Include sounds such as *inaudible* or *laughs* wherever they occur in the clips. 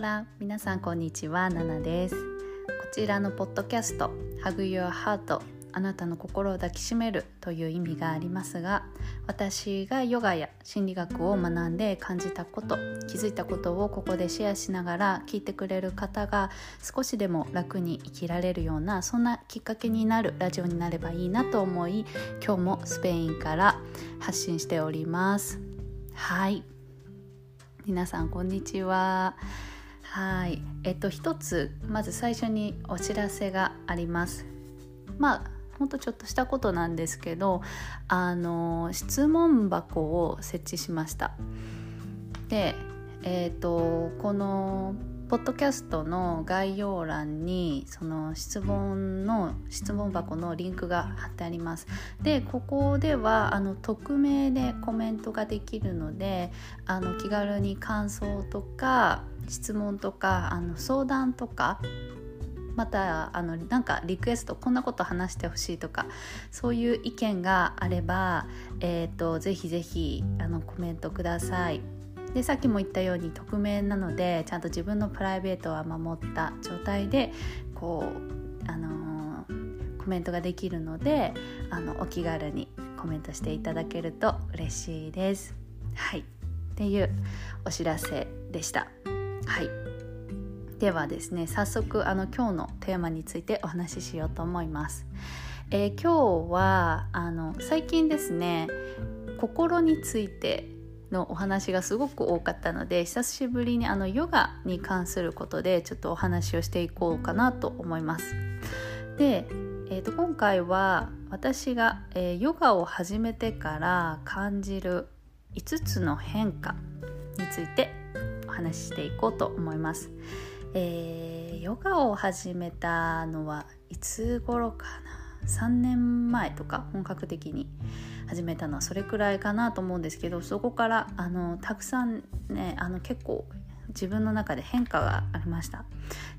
ラ皆さんこんにちは。ナナです。こちらのポッドキャスト Hug Your Heart あなたの心を抱きしめるという意味がありますが私がヨガや心理学を学んで感じたこと気づいたことをここでシェアしながら聞いてくれる方が少しでも楽に生きられるようなそんなきっかけになるラジオになればいいなと思い今日もスペインから発信しております。はい。皆さんこんにちは。はい。えっと一つまず最初にお知らせがあります。まあほんとちょっとしたことなんですけどあの質問箱を設置しました。でえっ、とこのポッドキャストの概要欄にその質問の質問箱のリンクが貼ってありますでここではあの匿名でコメントができるのであの気軽に感想とか質問とかあの相談とかまたあのなんかリクエストこんなこと話してほしいとかそういう意見があれば、えーと、ぜひぜひあのコメントください。でさっきも言ったように匿名なのでちゃんと自分のプライベートは守った状態でこう、あのー、コメントができるのであのお気軽にコメントしていただけると嬉しいです。はいっていうお知らせでした。はいではですね早速あの今日のテーマについてお話ししようと思います。えー、今日はあの最近ですね心についてのお話がすごく多かったので久しぶりにあのヨガに関することでちょっとお話をしていこうかなと思います。で、えー、と今回は私が、えー、ヨガを始めてから感じる5つの変化についてお話ししていこうと思います。えー、ヨガを始めたのはいつ頃かな？3年前とか本格的に始めたのはそれくらいかなと思うんですけどそこからあのたくさんねあの結構自分の中で変化がありました。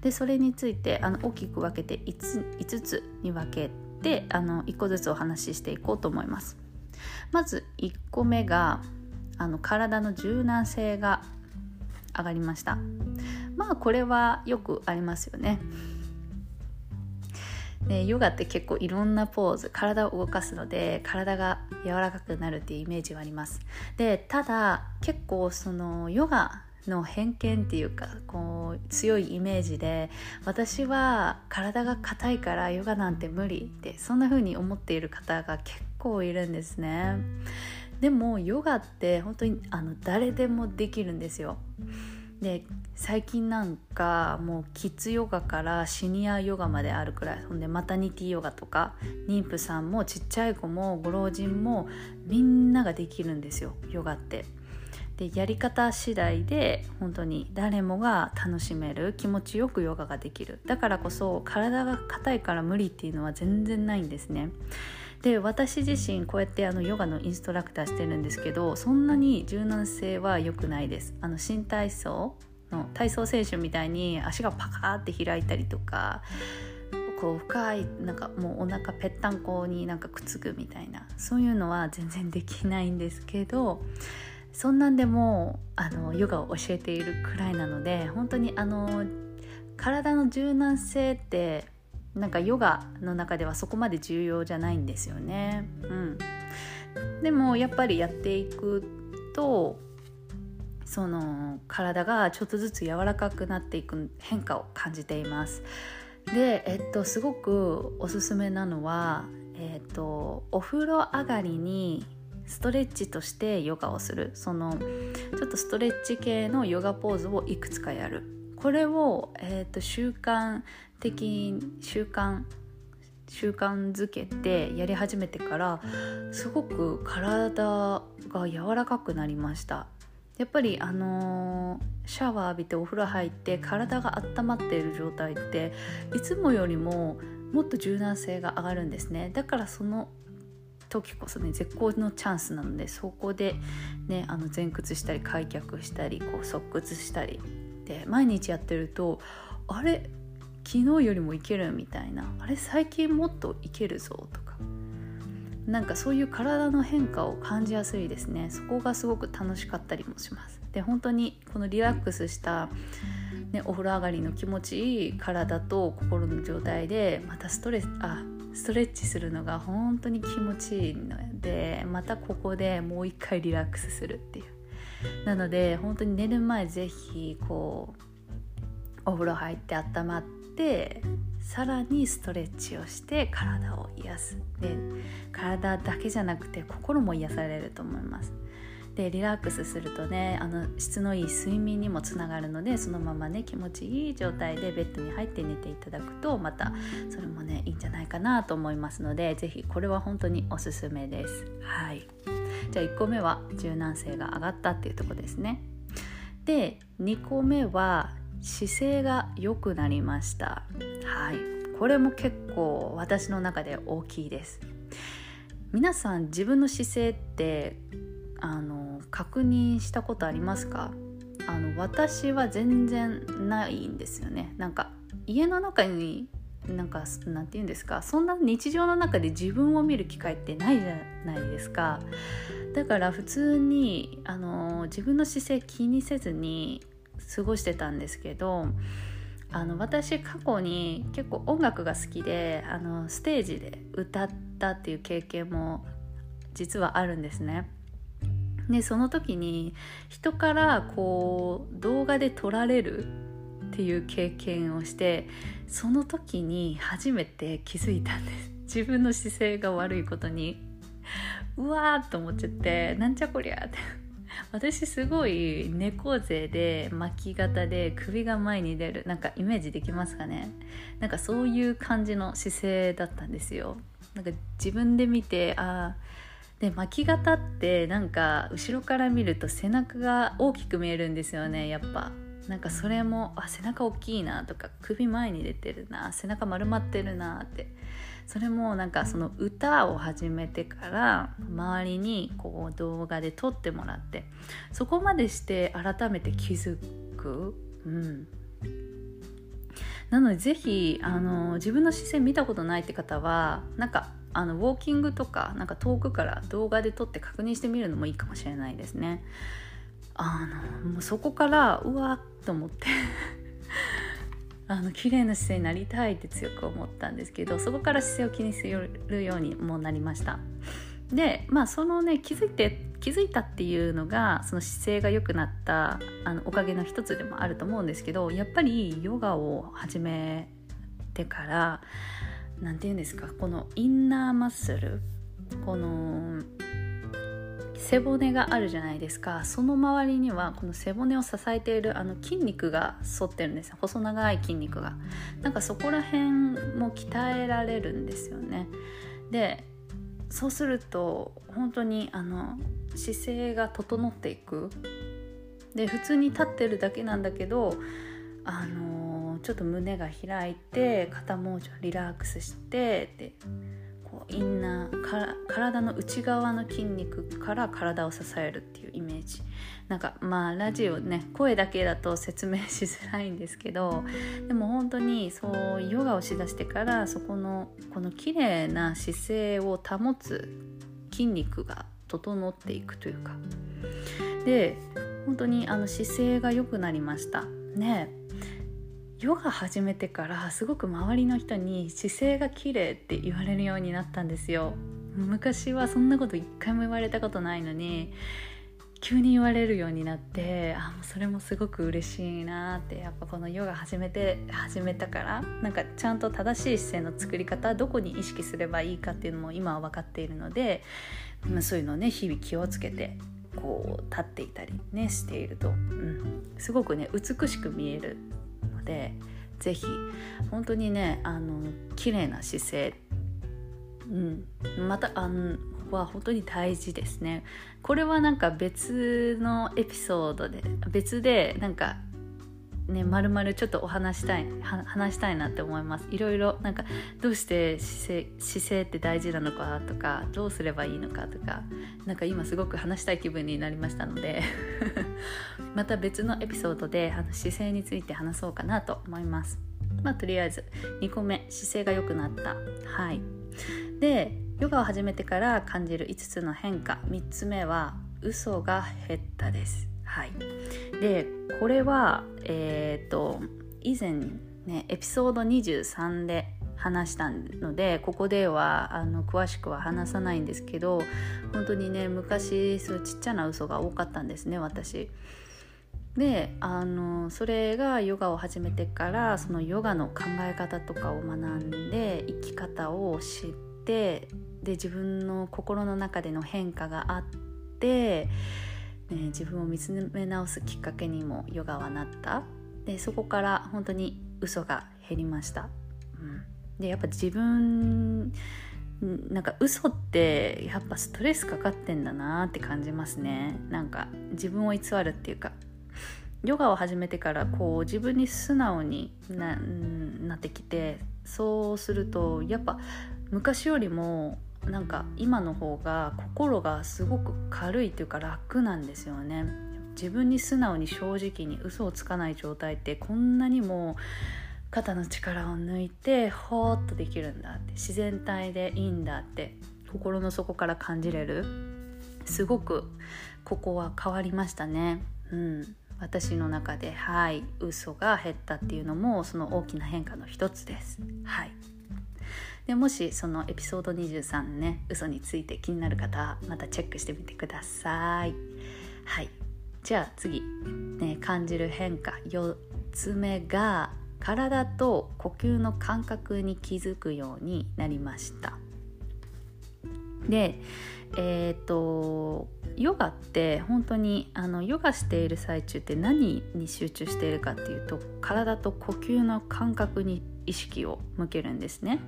でそれについてあの大きく分けて 5, 5つに分けてあの1個ずつお話ししていこうと思います。まず1個目があの体の柔軟性が上がりました。まあこれはよくありますよね。でヨガって結構いろんなポーズ体を動かすので体が柔らかくなるっていうイメージはあります。でただ結構そのヨガの偏見っていうかこう強いイメージで私は体が硬いからヨガなんて無理ってそんな風に思っている方が結構いるんですね。でもヨガって本当にあの誰でもできるんですよで最近なんかもうキッズヨガからシニアヨガまであるくらいほんでマタニティヨガとか妊婦さんもちっちゃい子もご老人もみんなができるんですよヨガって。でやり方次第で本当に誰もが楽しめる気持ちよくヨガができるだからこそ体が硬いから無理っていうのは全然ないんですね。で私自身こうやってあのヨガのインストラクターしてるんですけどそんなに柔軟性は良くないです。あの新体操の体操選手みたいに足がパカーって開いたりとかこう深いなんかもうお腹ぺったんこになんかくっつくみたいなそういうのは全然できないんですけどそんなんでもあのヨガを教えているくらいなので本当にあの体の柔軟性ってなんかヨガの中ではそこまで重要じゃないんですよね。うん、でもやっぱりやっていくとその体がちょっとずつ柔らかくなっていく変化を感じています。で、えっと、すごくおすすめなのは、えっと、お風呂上がりにストレッチとしてヨガをするそのちょっとストレッチ系のヨガポーズをいくつかやるこれを、えーと、習慣的習慣習慣づけてやり始めてからすごく体が柔らかくなりました。やっぱりあのー、シャワー浴びてお風呂入って体が温まっている状態っていつもよりももっと柔軟性が上がるんですね。だからその時こそね絶好のチャンスなのでそこでねあの前屈したり開脚したりこう側屈したりって毎日やってるとあれ昨日よりもいけるみたいなあれ最近もっといけるぞとかなんかそういう体の変化を感じやすいですね。そこがすごく楽しかったりもします。で本当にこのリラックスしたね、お風呂上がりの気持ちいい体と心の状態でまたストレスあストレッチするのが本当に気持ちいいのでまたここでもう一回リラックスするっていう。なので本当に寝る前是非こうお風呂入って温まってさらにストレッチをして体を癒す。で体だけじゃなくて心も癒されると思います。でリラックスするとねあの質のいい睡眠にもつながるのでそのままね気持ちいい状態でベッドに入って寝ていただくとまたそれもねいいんじゃないかなと思いますので是非これは本当におすすめです。はい。じゃあ1個目は柔軟性が上がったっていうとこですね。で2個目は姿勢が良くなりました。はい。これも結構私の中で大きいです。皆さん自分の姿勢ってあの確認したことありますか？あの私は全然ないんですよね。なんか家の中になんかなんて言うんですかそんな日常の中で自分を見る機会ってないじゃないですかだから普通にあの自分の姿勢気にせずに過ごしてたんですけどあの私過去に結構音楽が好きであのステージで歌ったっていう経験も実はあるんですね。でその時に人からこう動画で撮られるっていう経験をしてその時に初めて気づいたんです。自分の姿勢が悪いことに。うわーっと思っちゃってなんじゃこりゃって。私すごい猫背で巻き肩で首が前に出るなんかイメージできますかね。なんかそういう感じの姿勢だったんですよ。なんか自分で見てああで巻き肩ってなんか後ろから見ると背中が大きく見えるんですよねやっぱなんかそれもあ背中大きいなとか首前に出てるな背中丸まってるなって。それもなんかその歌を始めてから周りにこう動画で撮ってもらってそこまでして改めて気づく、うん、なので是非あの自分の視線見たことないって方はなんかあのウォーキングとかなんか遠くから動画で撮って確認してみるのもいいかもしれないですね。あのもうそこからうわと思って。*laughs* あの綺麗な姿勢になりたいって強く思ったんですけどそこから姿勢を気にするようにもなりました。でまあそのね気づいて気づいたっていうのがその姿勢が良くなったあのおかげの一つでもあると思うんですけどやっぱりヨガを始めてから何て言うんですかこのインナーマッスルこの背骨があるじゃないですか。その周りにはこの背骨を支えているあの筋肉が反ってるんです細長い筋肉が。なんかそこら辺も鍛えられるんですよね。でそうすると本当にあの姿勢が整っていく。で普通に立ってるだけなんだけどあのちょっと胸が開いて肩もうちょリラックスしてでインナー体の内側の筋肉から体を支えるっていうイメージ。なんかまあラジオね声だけだと説明しづらいんですけどでも本当にそうヨガをしだしてからそこのこの綺麗な姿勢を保つ筋肉が整っていくというか。で本当にあの姿勢が良くなりました。ねヨガ始めてからすごく周りの人に姿勢が綺麗って言われるようになったんですよ。昔はそんなこと一回も言われたことないのに急に言われるようになってあそれもすごく嬉しいなってやっぱこのヨガ始めて始めたからなんかちゃんと正しい姿勢の作り方どこに意識すればいいかっていうのも今は分かっているので、まあ、そういうのをね日々気をつけてこう立っていたりねしていると、うん、すごくね美しく見えるので是非本当にねあの綺麗な姿勢、うん、またあのは本当に大事ですね。これはなんか別のエピソードで別でなんかねまるまるちょっとお話したい話したいなって思います。いろいろなんかどうして姿勢姿勢って大事なのかとかどうすればいいのかとかなんか今すごく話したい気分になりましたので *laughs* また別のエピソードであの姿勢について話そうかなと思います。まあとりあえず2個目姿勢が良くなった。はい。でヨガを始めてから感じる5つの変化。3つ目は嘘が減ったです。はいでこれはえっ、と以前ねエピソード23で話したのでここではあの詳しくは話さないんですけど本当にね昔そういうちっちゃな嘘が多かったんですね私。であのそれがヨガを始めてからそのヨガの考え方とかを学んで生き方を知ってで自分の心の中での変化があって、ね、自分を見つめ直すきっかけにもヨガはなった。でそこから本当に嘘が減りました。うん、でやっぱ自分なんか嘘ってやっぱストレスかかってんだなって感じますね。なんか自分を偽るっていうか。ヨガを始めてからこう自分に素直にななってきてそうするとやっぱ昔よりもなんか今の方が心がすごく軽いというか楽なんですよね。自分に素直に正直に嘘をつかない状態ってこんなにも肩の力を抜いてほーっとできるんだって自然体でいいんだって心の底から感じれる。すごくここは変わりましたね。うん。私の中ではい嘘が減ったっていうのもその大きな変化の一つです。はい。でもしそのエピソード23ね嘘について気になる方またチェックしてみてください。はい。じゃあ次、ね、感じる変化4つ目が体と呼吸の感覚に気づくようになりました。でえっ、ー、とヨガって本当にあのヨガしている最中って何に集中しているかっていうと体と呼吸の感覚に意識を向けるんですね。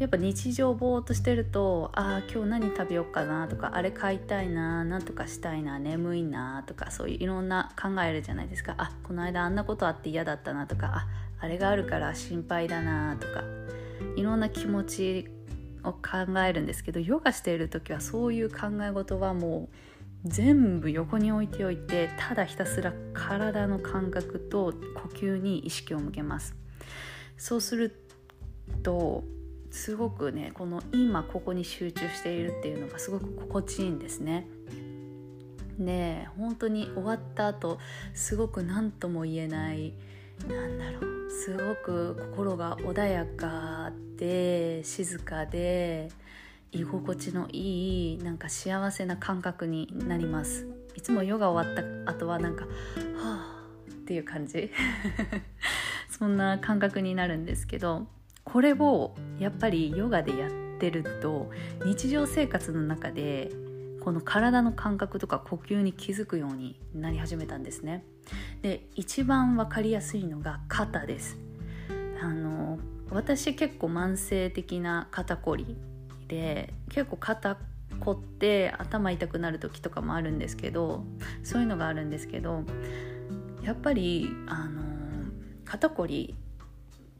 やっぱ日常ぼーっとしてるとああ今日何食べようかなとかあれ買いたいな何とかしたいな眠いなとかそういういろんな考えるじゃないですかあこの間あんなことあって嫌だったなとかああれがあるから心配だなとかいろんな気持ちを考えるんですけどヨガしている時はそういう考え事はもう全部横に置いておいてただひたすら体の感覚と呼吸に意識を向けますそうするとすごくねこの今ここに集中しているっていうのがすごく心地いいんですね。で本当に終わった後すごく何とも言えないなんだろうすごく心が穏やかで静かで居心地のいいなんか幸せな感覚になりますいつもヨガ終わった後はなんか「はあ」っていう感じそんな感覚になるんですけどこれをやっぱりヨガでやってると日常生活の中でこの体の感覚とか呼吸に気づくようになり始めたんですね。で一番分かりやすいのが肩です。あの私結構慢性的な肩こりで結構肩こって頭痛くなる時とかもあるんですけどそういうのがあるんですけどやっぱりあの肩こり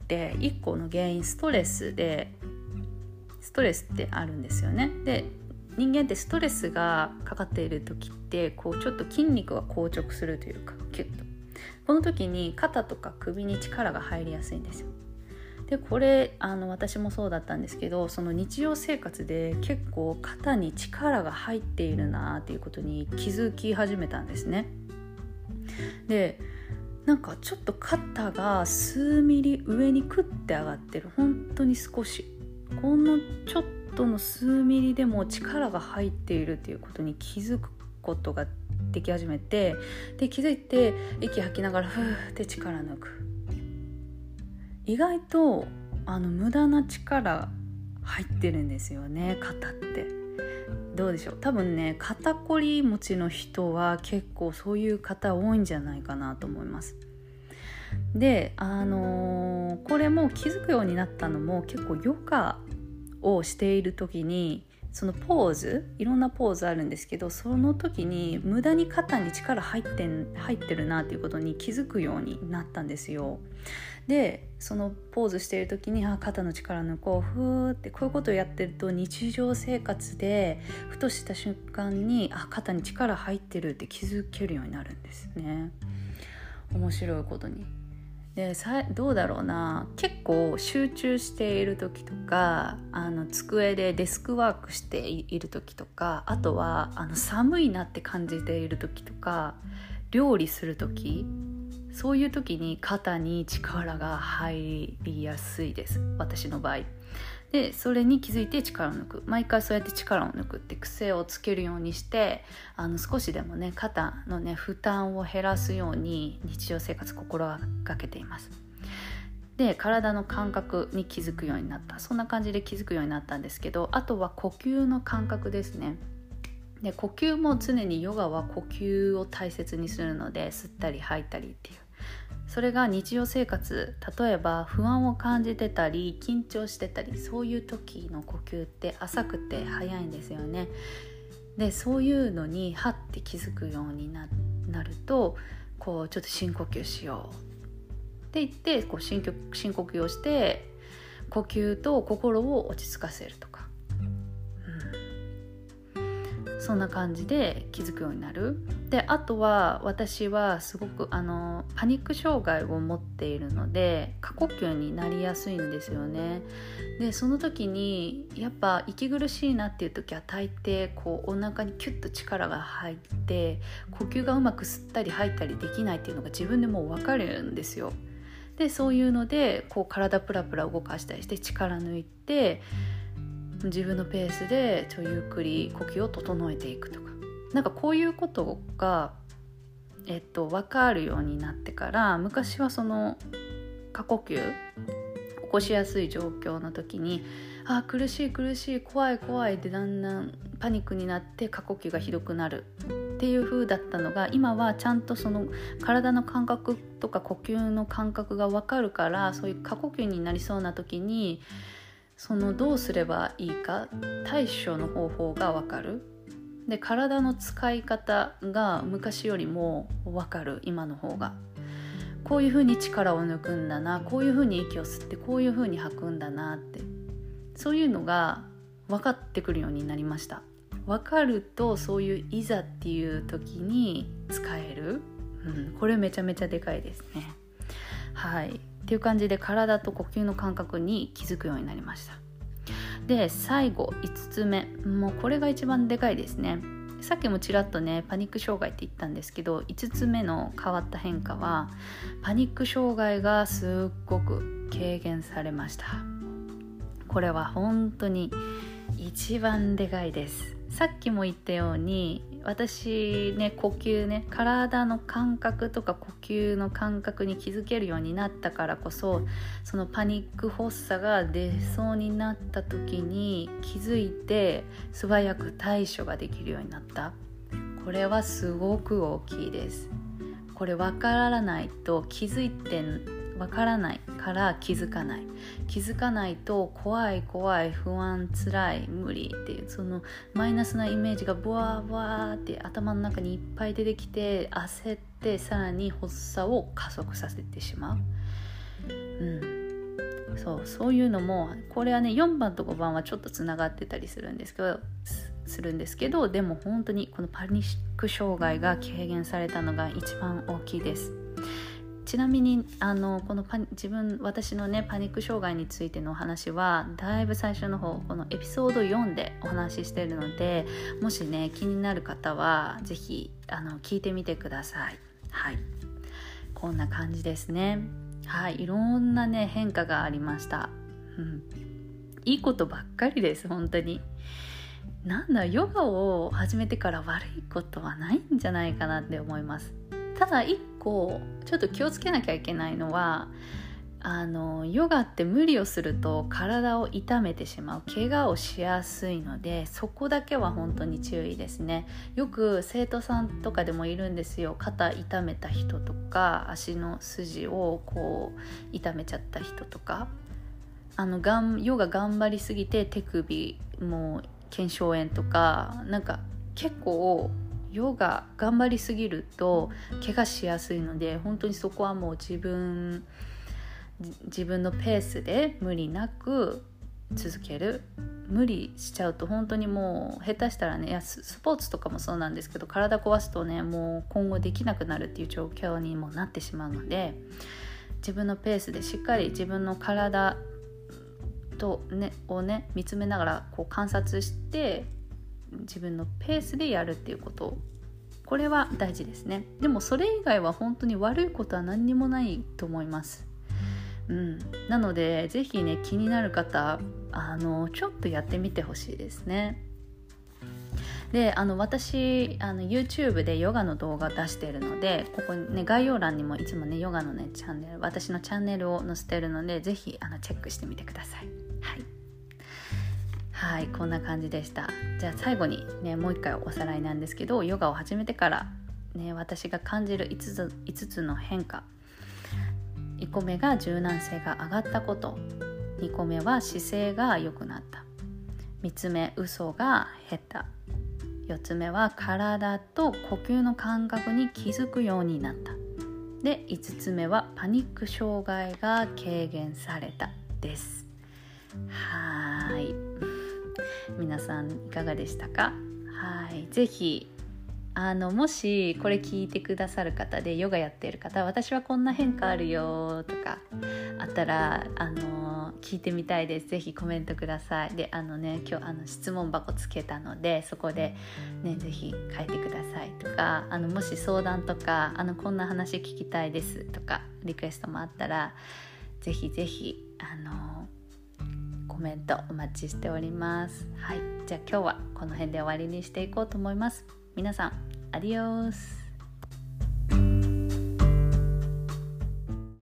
って1個の原因ストレスでストレスってあるんですよね。で人間ってストレスがかかっている時ってこうちょっと筋肉が硬直するというかキュッとこの時に肩とか首に力が入りやすいんですよ。でこれあの私もそうだったんですけどその日常生活で結構肩に力が入っているなっていうことに気づき始めたんですね。でなんかちょっと肩が数ミリ上にクッて上がってる。本当に少し。このちょっとの数ミリでも力が入っているっていうことに気づくことができ始めてで気づいて息吐きながらふーって力抜く。意外とあの無駄な力入ってるんですよね肩って。どうでしょう多分ね肩こり持ちの人は結構そういう方多いんじゃないかなと思いますであのー、これも気づくようになったのも結構ヨガをしている時にそのポーズいろんなポーズあるんですけどその時に無駄に肩に力入って入ってるなっていうことに気づくようになったんですよ。でそのポーズしてる時にあ肩の力抜こうふーってこういうことをやってると日常生活でふとした瞬間にあ肩に力入ってるって気づけるようになるんですね。面白いことに。でさどうだろうな。結構集中している時とかあの机でデスクワークしている時とかあとはあの寒いなって感じている時とか料理する時そういう時に肩に力が入りやすいです。私の場合。でそれに気づいて力を抜く。毎回そうやって力を抜くって癖をつけるようにしてあの少しでもね肩のね負担を減らすように日常生活心がけています。で体の感覚に気づくようになった。そんな感じで気づくようになったんですけどあとは呼吸の感覚ですね。で呼吸も常にヨガは呼吸を大切にするので吸ったり吐いたりっていう。それが日常生活例えば不安を感じてたり緊張してたりそういう時の呼吸って浅くて早いんですよね。でそういうのにはって気づくようになるとこうちょっと深呼吸しよう。って言ってこう深呼吸をして呼吸と心を落ち着かせると。そんな感じで気づくようになる。であとは私はすごくあのパニック障害を持っているので過呼吸になりやすいんですよね。でその時にやっぱ息苦しいなっていう時は大抵こうお腹にキュッと力が入って呼吸がうまく吸ったり吐いたりできないっていうのが自分でもう分かるんですよ。でそういうのでこう体プラプラ動かしたりして力抜いて自分のペースでちょゆっくり呼吸を整えていくとか。なんかこういうことが、えっと、分かるようになってから昔はその過呼吸起こしやすい状況の時にあ苦しい苦しい怖い怖いってだんだんパニックになって過呼吸がひどくなる。っていう風だったのが今はちゃんとその体の感覚とか呼吸の感覚が分かるからそういう過呼吸になりそうな時にそのどうすればいいか対処の方法がわかる。で体の使い方が昔よりも分かる今の方が。こういうふうに力を抜くんだなこういうふうに息を吸ってこういうふうに吐くんだなって。そういうのが分かってくるようになりました。分かるとそういういざっていう時に使える、うん、これめちゃめちゃでかいですね。はい。っていう感じで体と呼吸の感覚に気づくようになりました。で最後5つ目。もうこれが一番でかいですね。さっきもちらっとねパニック障害って言ったんですけど5つ目の変わった変化はパニック障害がすっごく軽減されました。これは本当に一番でかいです。さっきも言ったように私ね呼吸ね体の感覚とか呼吸の感覚に気づけるようになったからこそそのパニック発作が出そうになった時に気づいて素早く対処ができるようになった。これはすごく大きいです。これ分からないと気づいてわからないから気づかない気づかないと怖い怖い不安つらい無理っていうそのマイナスなイメージがブワーブワーって頭の中にいっぱい出てきて焦ってさらに発作を加速させてしまう。うんそうそういうのもこれはね4番と5番はちょっとつながってたりするんですけどするんですけどでも本当にこのパニック障害が軽減されたのが一番大きいです。ちなみにあのこのパ自分私のねパニック障害についてのお話はだいぶ最初の方このエピソード4でお話ししているのでもしね気になる方は是非あの聞いてみてください。はい。こんな感じですね。はい。いろんなね変化がありました。うん。いいことばっかりです本当に。なんだヨガを始めてから悪いことはないんじゃないかなって思います。ただ一個ちょっと気をつけなきゃいけないのはあのヨガって無理をすると体を痛めてしまう。怪我をしやすいのでそこだけは本当に注意ですね。よく生徒さんとかでもいるんですよ。肩痛めた人とか足の筋をこう痛めちゃった人とか。あのがんヨガ頑張りすぎて手首もう腱鞘炎とかなんか結構ヨガ頑張りすぎると怪我しやすいので本当にそこはもう自分自分のペースで無理なく続ける。無理しちゃうと本当にもう下手したらねやスポーツとかもそうなんですけど体壊すとねもう今後できなくなるっていう状況にもなってしまうので自分のペースでしっかり自分の体と、ね、をね見つめながらこう観察して自分のペースでやるっていうこと。これは大事ですね。でもそれ以外は本当に悪いことは何にもないと思います。うん、なので是非ね気になる方あのちょっとやってみてほしいですね。であの私あの YouTube でヨガの動画出してるのでここね概要欄にもいつもねヨガのねチャンネル私のチャンネルを載せてるので是非チェックしてみてください。はい。はいこんな感じでした。じゃあ最後にねもう一回おさらいなんですけどヨガを始めてからね私が感じる5つ ,5 つの変化。1個目が柔軟性が上がったこと。2個目は姿勢が良くなった。3つ目嘘が減った。4つ目は体と呼吸の感覚に気づくようになった。で5つ目はパニック障害が軽減されたです。はい。さんいかがでしたか？はい。ぜひあのもしこれ聞いてくださる方でヨガやってる方私はこんな変化あるよとかあったらあの聞いてみたいです。ぜひコメントください。であのね今日あの質問箱つけたのでそこでねぜひ書いてください。とかあのもし相談とかあのこんな話聞きたいですとかリクエストもあったらぜひぜひあのコメントお待ちしておりますはいじゃあ今日はこの辺で終わりにしていこうと思います皆さん Adiós.